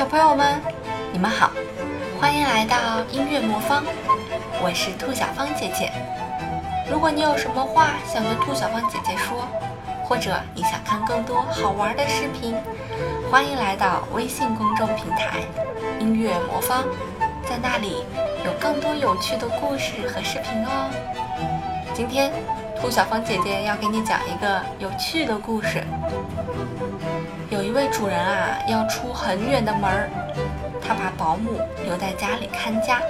小朋友们，你们好，欢迎来到音乐魔方，我是兔小芳姐姐。如果你有什么话想对兔小芳姐姐说，或者你想看更多好玩的视频，欢迎来到微信公众平台“音乐魔方”，在那里有更多有趣的故事和视频哦。今天，兔小芳姐姐要给你讲一个有趣的故事。有一位主人啊，要出很远的门儿，他把保姆留在家里看家。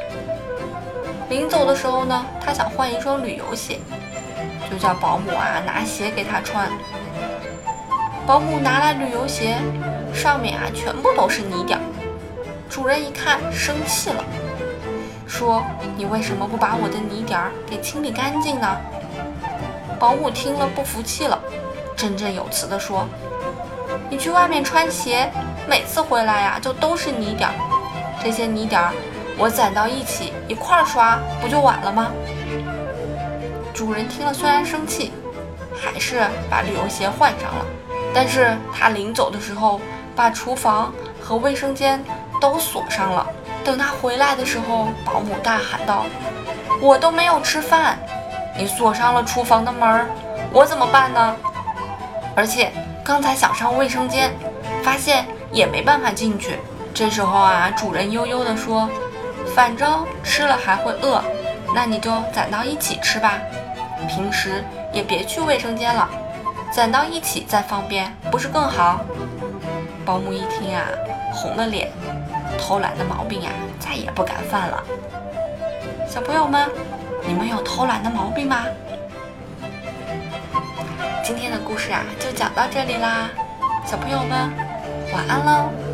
临走的时候呢，他想换一双旅游鞋。就叫保姆啊拿鞋给他穿。保姆拿来旅游鞋，上面啊全部都是泥点儿。主人一看生气了，说：“你为什么不把我的泥点儿给清理干净呢？”保姆听了不服气了，振振有词地说：“你去外面穿鞋，每次回来呀就都是泥点儿。这些泥点儿我攒到一起一块儿刷，不就完了吗？”主人听了，虽然生气，还是把旅游鞋换上了。但是他临走的时候，把厨房和卫生间都锁上了。等他回来的时候，保姆大喊道：“我都没有吃饭，你锁上了厨房的门，我怎么办呢？而且刚才想上卫生间，发现也没办法进去。”这时候啊，主人悠悠地说：“反正吃了还会饿，那你就攒到一起吃吧。”平时也别去卫生间了，攒到一起再方便，不是更好？保姆一听啊，红了脸，偷懒的毛病呀，再也不敢犯了。小朋友们，你们有偷懒的毛病吗？今天的故事啊，就讲到这里啦，小朋友们，晚安喽。